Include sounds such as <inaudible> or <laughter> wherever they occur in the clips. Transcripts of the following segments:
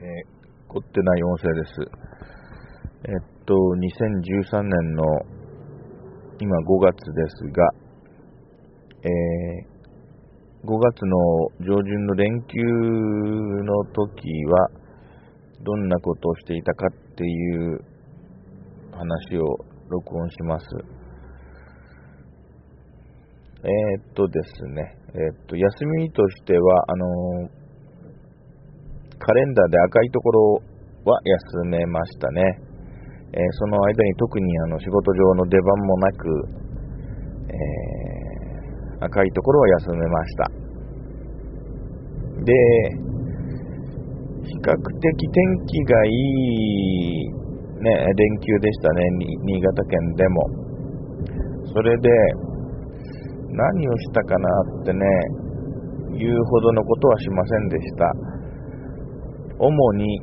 えー、凝ってない音声です。えっと、2013年の今5月ですが、えー、5月の上旬の連休の時は、どんなことをしていたかっていう話を録音します。えー、っとですね、えー、っと、休みとしては、あのーカレンダーで赤いところは休めましたね。えー、その間に特にあの仕事上の出番もなく、えー、赤いところは休めました。で、比較的天気がいい、ね、連休でしたね、新潟県でも。それで、何をしたかなってね、言うほどのことはしませんでした。主に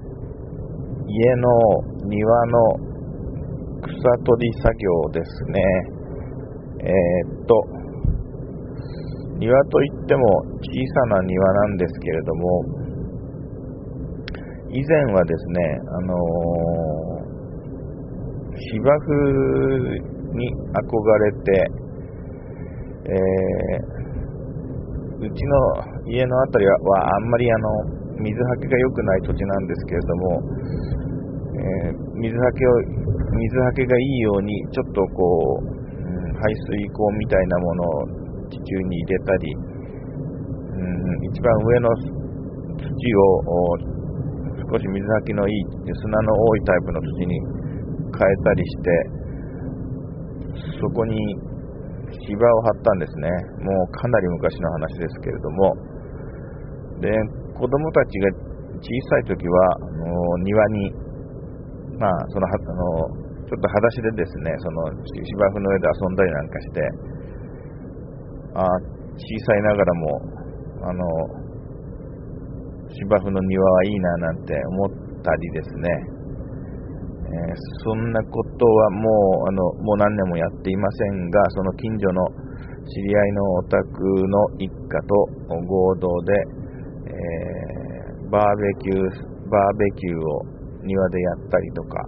家の庭の草取り作業ですね。えー、っと、庭といっても小さな庭なんですけれども、以前はですね、あのー、芝生に憧れて、えー、うちの家の辺りはあんまりあの水はけが良くない土地なんですけれども、えー、水はけを水はけがいいようにちょっとこう、うん、排水口みたいなものを地中に入れたり、うん、一番上の土を少し水はけのいい砂の多いタイプの土に変えたりしてそこに芝を張ったんですね。もうかなり昔の話ですけれども。で子供たちが小さい時は、あの庭に、まあ、その、あの、ちょっと裸足でですね、その芝生の上で遊んだりなんかして、あ小さいながらも、あの、芝生の庭はいいななんて思ったりですね、えー、そんなことはもう、あの、もう何年もやっていませんが、その近所の知り合いのお宅の一家と合同で、えー、バーベキュー、バーベキューを庭でやったりとか、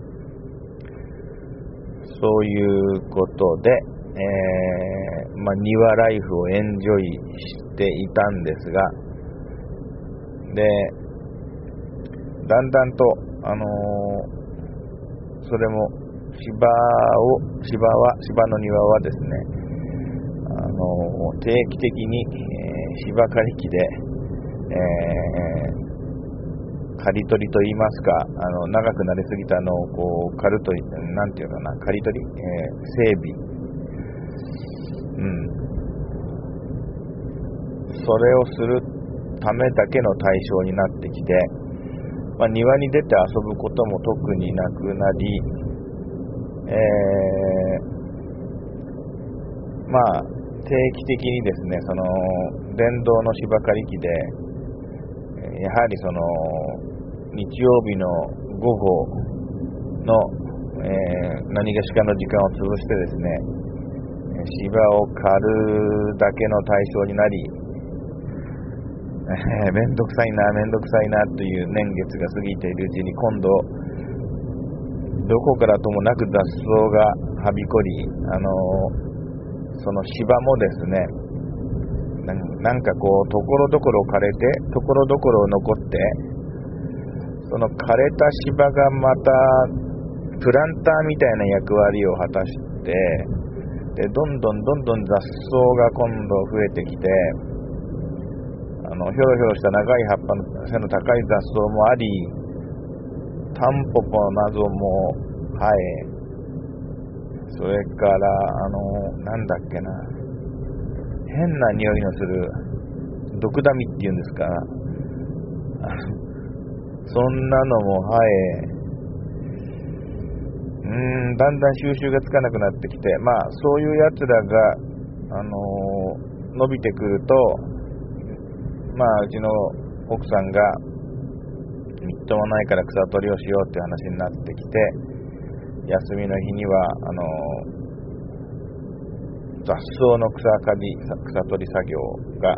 そういうことで、えー、まあ、庭ライフをエンジョイしていたんですが、で、だんだんと、あのー、それも芝を、芝は、芝の庭はですね、あのー、定期的に、え、芝刈り機で、えー、刈り取りと言いますか、あの長くなりすぎたのをこう刈ると、なんていうかな、刈り取り、えー、整備。うん。それをするためだけの対象になってきて、まあ、庭に出て遊ぶことも特になくなり、えー、まあ、定期的にですね、その電動の芝刈り機で、やはりその日曜日の午後の、えー、何がしかの時間を潰してですね芝を刈るだけの対象になり、えー、めんどくさいな、めんどくさいなという年月が過ぎているうちに今度どこからともなく雑草がはびこり、あのー、その芝もですねなんかこう、ところどころ枯れて、ところどころ残って、その枯れた芝がまた、プランターみたいな役割を果たして、で、どんどんどんどん雑草が今度増えてきて、あの、ひょろひょろした長い葉っぱの背の高い雑草もあり、タンポポなども生え、それから、あの、なんだっけな、変な匂いのする毒ダミっていうんですか。<laughs> そんなのも生えうーんだんだん収集がつかなくなってきて。まあそういうやつらがあのー、伸びてくるとまあうちの奥さんがみっともないから草取りをしようって話になってきて休みの日にはあのー雑草の草刈り、草取り作業が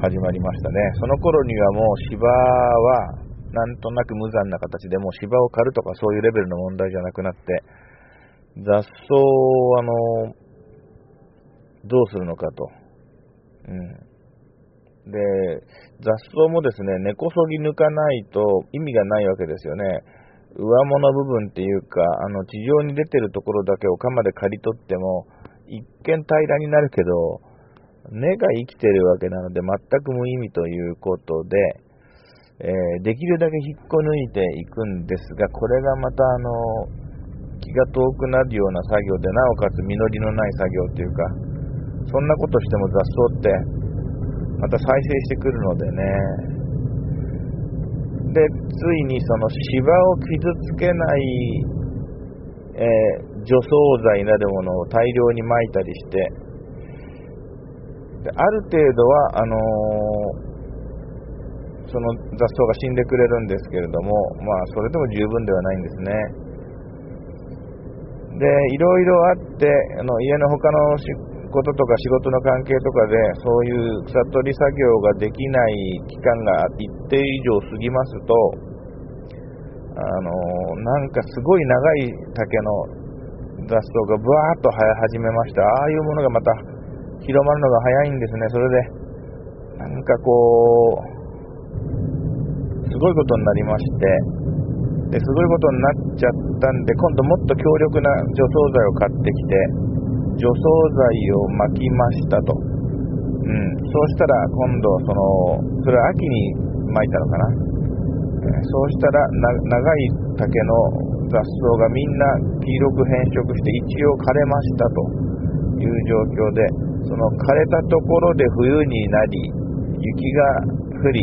始まりましたね。その頃にはもう芝は、なんとなく無残な形でもう芝を刈るとかそういうレベルの問題じゃなくなって、雑草を、あの、どうするのかと。うん。で、雑草もですね、根こそぎ抜かないと意味がないわけですよね。上物部分っていうか、あの、地上に出てるところだけを鎌で刈り取っても、一見平らになるけど、根が生きてるわけなので全く無意味ということで、えー、できるだけ引っこ抜いていくんですが、これがまたあの気が遠くなるような作業で、なおかつ実りのない作業というか、そんなことしても雑草ってまた再生してくるのでね、で、ついにその芝を傷つけない、えー、除草剤なるものを大量に撒いたりして、である程度はあのー、その雑草が死んでくれるんですけれども、まあ、それでも十分ではないんですね。で、いろいろあって、あの家の他のこととか仕事の関係とかで、そういう草取り作業ができない期間が一定以上過ぎますと、あの、なんかすごい長い竹の雑草がブワーッと生え始めました。ああいうものがまた広まるのが早いんですね。それで、なんかこう、すごいことになりまして、ですごいことになっちゃったんで、今度もっと強力な除草剤を買ってきて、除草剤を巻きましたと。うん、そうしたら今度、その、それは秋に巻いたのかな。そうしたら長い竹の雑草がみんな黄色く変色して一応枯れましたと。いう状況でその枯れたところで冬になり雪が降り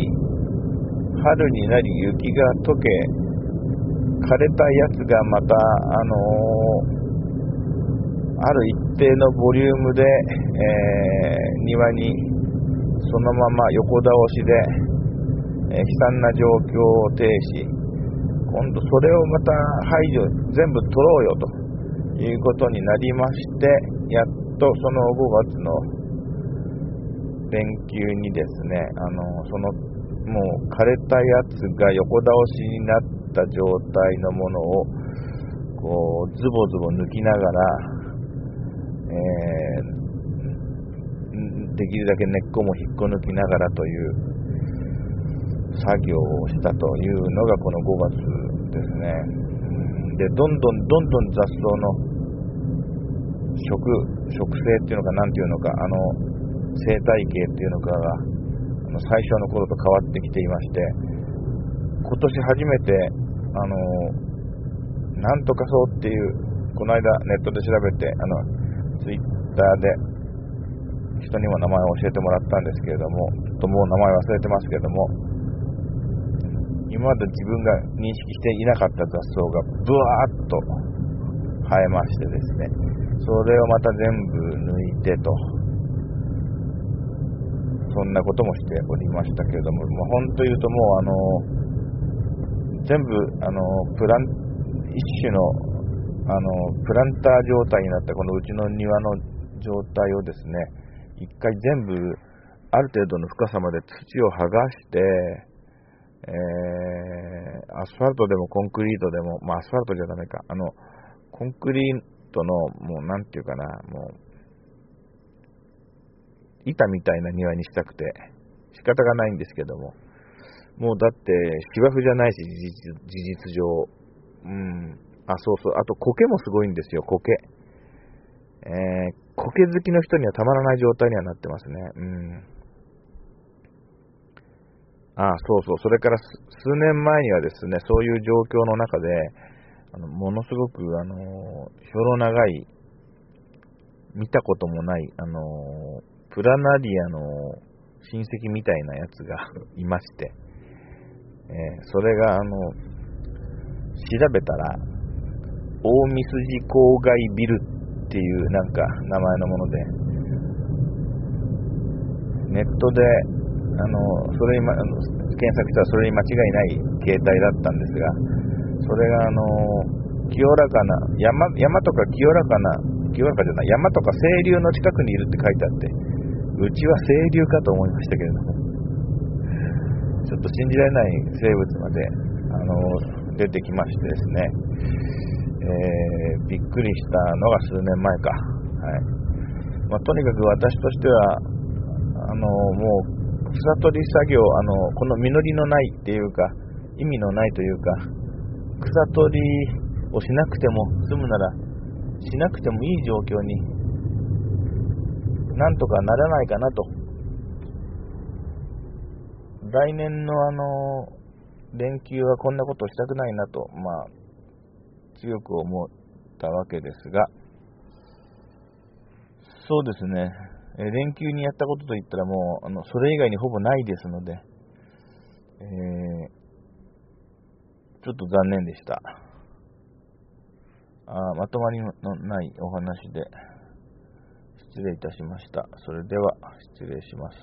春になり雪が溶け枯れたやつがまたあのー、ある一定のボリュームで、えー、庭にそのまま横倒しで、えー、悲惨な状況を呈し今度それをまた排除、全部取ろうよということになりまして、やっとその5月の連休にですね、あのそのもう枯れたやつが横倒しになった状態のものをこうズボズボ抜きながら、えー、できるだけ根っこも引っこ抜きながらという作業をしたというのがこの5月ですね。で、どんどんどんどん雑草の食、食性っていうのか何ていうのか、あの、生態系っていうのかが、あの最初の頃と変わってきていまして、今年初めて、あの、なんとかそうっていう、この間ネットで調べて、あの、ツイッターで人にも名前を教えてもらったんですけれども、ちょっともう名前忘れてますけども、今まで自分が認識していなかった雑草がブワーッと生えましてですね、それをまた全部抜いてと、そんなこともしておりましたけれども、まあ、本当言うともうあの、全部あのプラン、一種のあのプランター状態になったこのうちの庭の状態をですね、一回全部ある程度の深さまで土を剥がして、えー、アスファルトでもコンクリートでも、まあ、アスファルトじゃダメか、あの、コンクリートの、もう、なんていうかな、もう、板みたいな庭にしたくて、仕方がないんですけども、もうだって、芝生じゃないし、事実上、うん、あ、そうそう、あと苔もすごいんですよ、苔。えー、苔好きの人にはたまらない状態にはなってますね。うん。ああそうそう、それから数年前にはですね、そういう状況の中で、あのものすごく、あの、ひょろ長い、見たこともない、あの、プラナリアの親戚みたいなやつが <laughs> いまして、えー、それが、あの、調べたら、大見筋郊外ビルっていうなんか名前のもので、ネットであのそれに、ま、あの検索したらそれに間違いない携帯だったんですが、それがあの清らかな山、山とか清らかな、清らかじゃない、山とか清流の近くにいるって書いてあって、うちは清流かと思いましたけれども、ちょっと信じられない生物まであの出てきましてですね、えー、びっくりしたのが数年前か、はい。まあ、とにかく私としてはあのもう草取り作業あのこの実りのないっていうか意味のないというか草取りをしなくても済むならしなくてもいい状況になんとかならないかなと。来年のあの連休はこんなことしたくないなと、まあ、強く思ったわけですが、そうですね、え連休にやったことといったらもう、あのそれ以外にほぼないですので、えー、ちょっと残念でした。あまとまりのないお話で失礼いたしました。それでは失礼します。